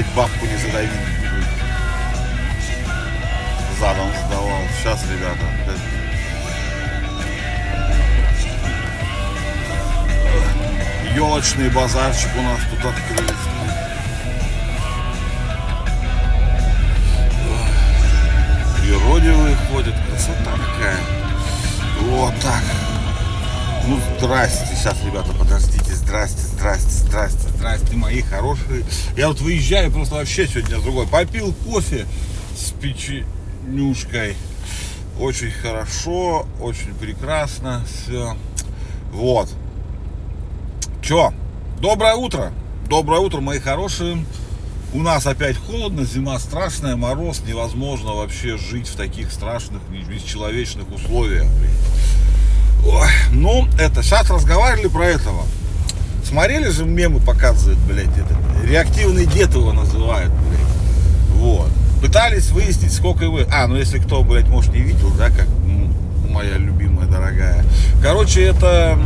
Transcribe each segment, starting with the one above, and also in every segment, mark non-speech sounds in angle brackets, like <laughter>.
блядь, бабку не задавить. Задом сдавал. Сейчас, ребята, елочный базарчик у нас тут открылись. Природе ходят, красота такая. Вот так. Ну, здрасте, сейчас, ребята, подождите, здрасте, здрасте, здрасте, здрасте, мои хорошие. Я вот выезжаю просто вообще сегодня с другой. Попил кофе с печенюшкой. Очень хорошо, очень прекрасно, все. Вот. Чё? Доброе утро. Доброе утро, мои хорошие. У нас опять холодно, зима страшная, мороз, невозможно вообще жить в таких страшных, бесчеловечных условиях. Ой, ну, это, сейчас разговаривали про этого. Смотрели же мемы показывают, блядь, этот, реактивный дед его называют, блядь. Вот. Пытались выяснить, сколько его... А, ну если кто, блядь, может не видел, да, как моя любимая, дорогая. Короче, это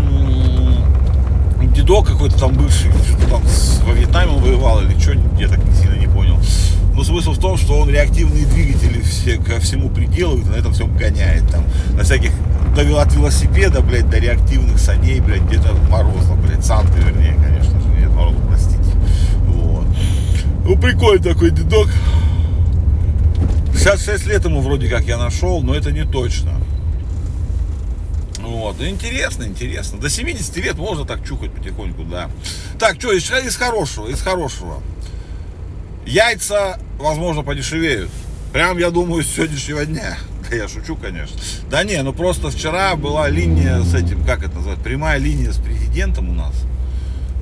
дедок какой-то там бывший, что-то там во Вьетнаме воевал или что, я так сильно не понял. Но смысл в том, что он реактивные двигатели все, ко всему приделывает, на этом всем гоняет. Там, на всяких довел от велосипеда, блядь, до реактивных саней, блядь, где-то Мороза, блядь, Санты, вернее, конечно же, нет, Мороза, простите. Вот. Ну, прикольный такой дедок. 66 лет ему вроде как я нашел, но это не точно. Вот, интересно, интересно. До 70 лет можно так чухать потихоньку, да. Так, что, из, из хорошего, из хорошего. Яйца, возможно, подешевеют. Прям, я думаю, с сегодняшнего дня. Да я шучу, конечно. Да не, ну просто вчера была линия с этим, как это называется, прямая линия с президентом у нас.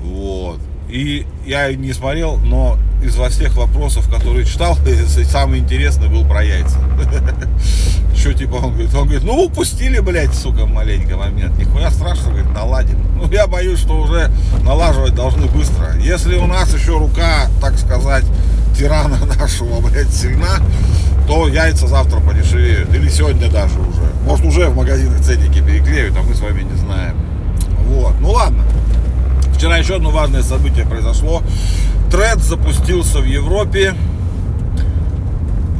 Вот. И я не смотрел, но из во всех вопросов, которые читал, <laughs> самый интересный был про яйца. <laughs> Что типа он говорит, он говорит, ну упустили, блядь, сука, маленько момент. Нихуя страшного, говорит, наладим. <laughs> Ну я боюсь, что уже налаживать должны быстро. Если у нас еще рука, так сказать, тирана <laughs> нашего, блядь, сильна, то яйца завтра подешевеют. Или сегодня даже уже. Может уже в магазинах ценники переклеют, а мы с вами не знаем. Вот, ну ладно. Вчера еще одно важное событие произошло. Тред запустился в Европе.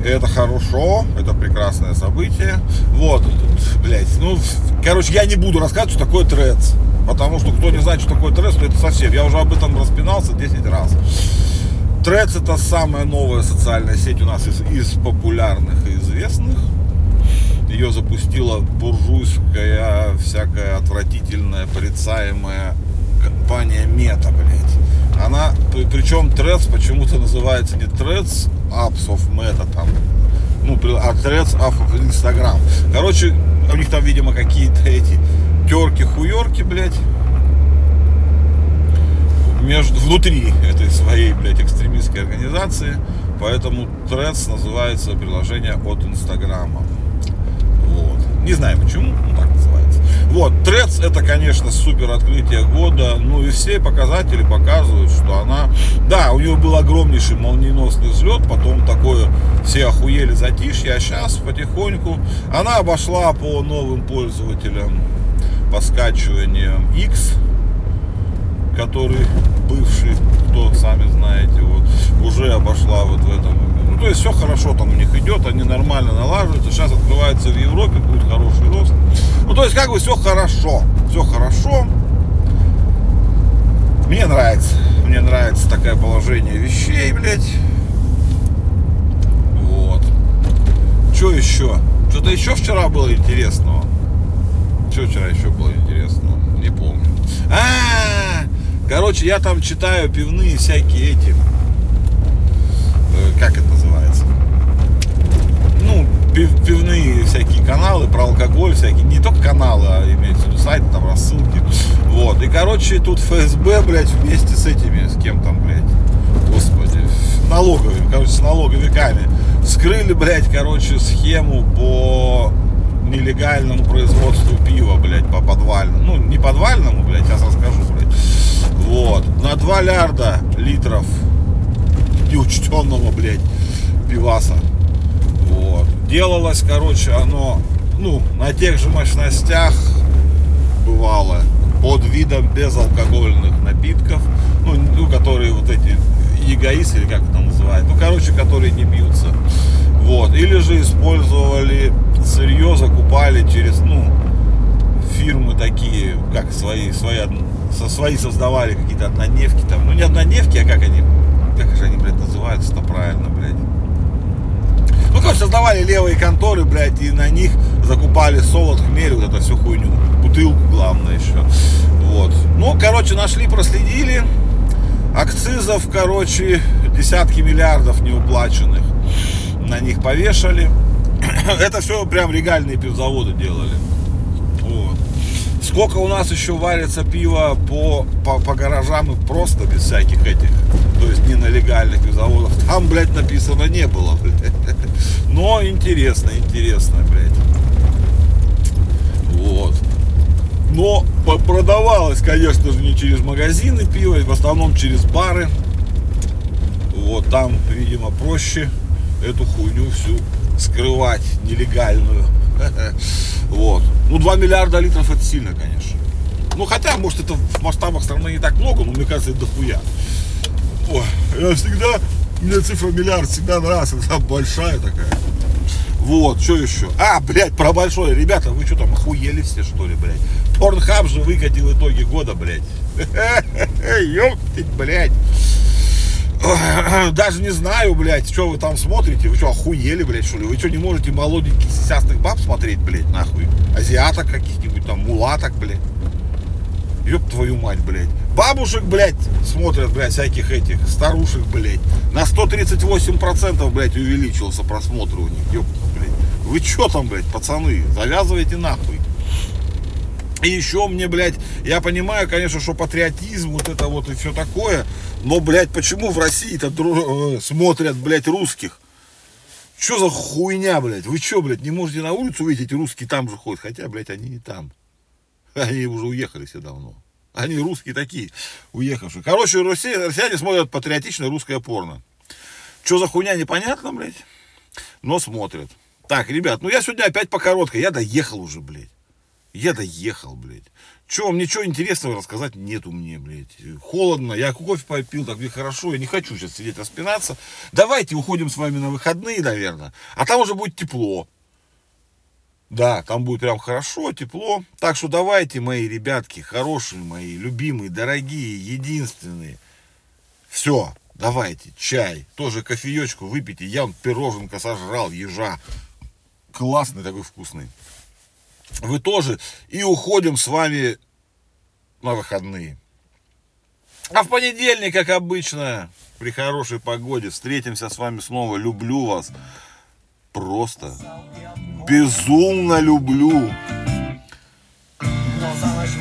Это хорошо, это прекрасное событие. Вот, блядь, ну, короче, я не буду рассказывать, что такое трец. Потому что кто не знает, что такое трец, то это совсем. Я уже об этом распинался 10 раз. Трец это самая новая социальная сеть у нас из, из популярных и известных. Ее запустила буржуйская, всякая отвратительная, порицаемая компания Мета, блядь. Она, причем Threads почему-то называется не Threads Apps of Meta там, ну, а Threads of Instagram. Короче, у них там, видимо, какие-то эти терки-хуерки, блядь, между, внутри этой своей, блядь, экстремистской организации. Поэтому Threads называется приложение от Инстаграма. Вот. Не знаю почему, ну так называется. Вот, Трец это, конечно, супер открытие года. Ну и все показатели показывают, что она... Да, у нее был огромнейший молниеносный взлет, потом такое все охуели затишье, а сейчас потихоньку она обошла по новым пользователям по скачиваниям X, который бывший, кто сами знаете, вот, уже обошла вот в этом то есть все хорошо там у них идет, они нормально налаживаются. Сейчас открывается в Европе, будет хороший рост. Ну, то есть, как бы все хорошо. Все хорошо. Мне нравится. Мне нравится такое положение вещей, блядь. Вот. Что еще? Что-то еще вчера было интересного. Что вчера еще было интересного? Не помню. А, -а, -а! Короче, я там читаю пивные всякие эти Э, как это называется, ну, пив, пивные всякие каналы про алкоголь всякие, не только каналы, а имеется в виду сайты, там рассылки, вот, и, короче, тут ФСБ, блядь, вместе с этими, с кем там, блядь, господи, налоговыми, короче, с налоговиками, вскрыли, блядь, короче, схему по нелегальному производству пива, блядь, по подвальному, ну, не подвальному, блядь, сейчас расскажу, блядь, на 2 лярда литров неучтенного, блядь, пиваса. Вот. Делалось, короче, оно, ну, на тех же мощностях бывало под видом безалкогольных напитков, ну, ну которые вот эти эгоисты, или как это называют, ну, короче, которые не бьются. Вот. Или же использовали сырье, закупали через, ну, фирмы такие, как свои, свои, со, свои создавали какие-то однодневки там. Ну, не однодневки, а как они, как же они, блядь, называются-то правильно, блядь. Ну, короче, создавали левые конторы, блядь, и на них закупали солод, хмель, вот эту всю хуйню. Бутылку, главное, еще. Вот. Ну, короче, нашли, проследили. Акцизов, короче, десятки миллиардов неуплаченных на них повешали. <clears throat> Это все прям регальные пивзаводы делали. Сколько у нас еще варится пиво по, по, по гаражам и просто без всяких этих, то есть не на легальных пивзаводах. Там, блядь, написано не было, <laughs> блядь. Но интересно, интересно, блядь. Вот. Но продавалось, конечно же, не через магазины пива, в основном через бары. Вот там, видимо, проще эту хуйню всю скрывать нелегальную. <laughs> Вот. Ну, 2 миллиарда литров это сильно, конечно. Ну, хотя, может, это в масштабах страны не так много, но мне кажется, это дохуя. Ой, я всегда, мне цифра миллиард всегда нравится, <laughs> она большая такая. Вот, что еще? А, блядь, про большое. Ребята, вы что там, охуели все, что ли, блядь? Порнхаб же выкатил итоги года, блядь. <laughs> Ёптыть, блядь. <laughs> Даже не знаю, блядь, что вы там смотрите. Вы что, охуели, блядь, что ли? Вы что, не можете молоденьких сисястых баб смотреть, блядь, нахуй? Азиаток каких-нибудь там, мулаток, блядь. Ёб твою мать, блядь. Бабушек, блядь, смотрят, блядь, всяких этих старушек, блядь. На 138%, блядь, увеличился просмотр у них. Ёб, блядь. Вы чё там, блядь, пацаны? Завязывайте нахуй. И еще мне, блядь, я понимаю, конечно, что патриотизм, вот это вот и все такое, но, блядь, почему в России-то дру... Э, смотрят, блядь, русских? Что за хуйня, блядь? Вы что, блядь, не можете на улицу увидеть, русские там же ходят? Хотя, блядь, они не там. <laughs> Они уже уехали все давно. Они русские такие, уехавшие. Короче, россияне смотрят патриотичное русское порно. Что за хуйня, непонятно, блядь. Но смотрят. Так, ребят, ну я сегодня опять по короткой. Я доехал уже, блядь. Я доехал, блядь. Че, вам ничего интересного рассказать нету мне, блядь. Холодно, я кофе попил, так мне хорошо, я не хочу сейчас сидеть распинаться. Давайте уходим с вами на выходные, наверное. А там уже будет тепло. Да, там будет прям хорошо, тепло. Так что давайте, мои ребятки, хорошие мои, любимые, дорогие, единственные. Все, давайте, чай, тоже кофеечку выпейте. Я он пироженка сожрал, ежа. Классный такой вкусный вы тоже. И уходим с вами на выходные. А в понедельник, как обычно, при хорошей погоде, встретимся с вами снова. Люблю вас. Просто безумно люблю. Но за ночь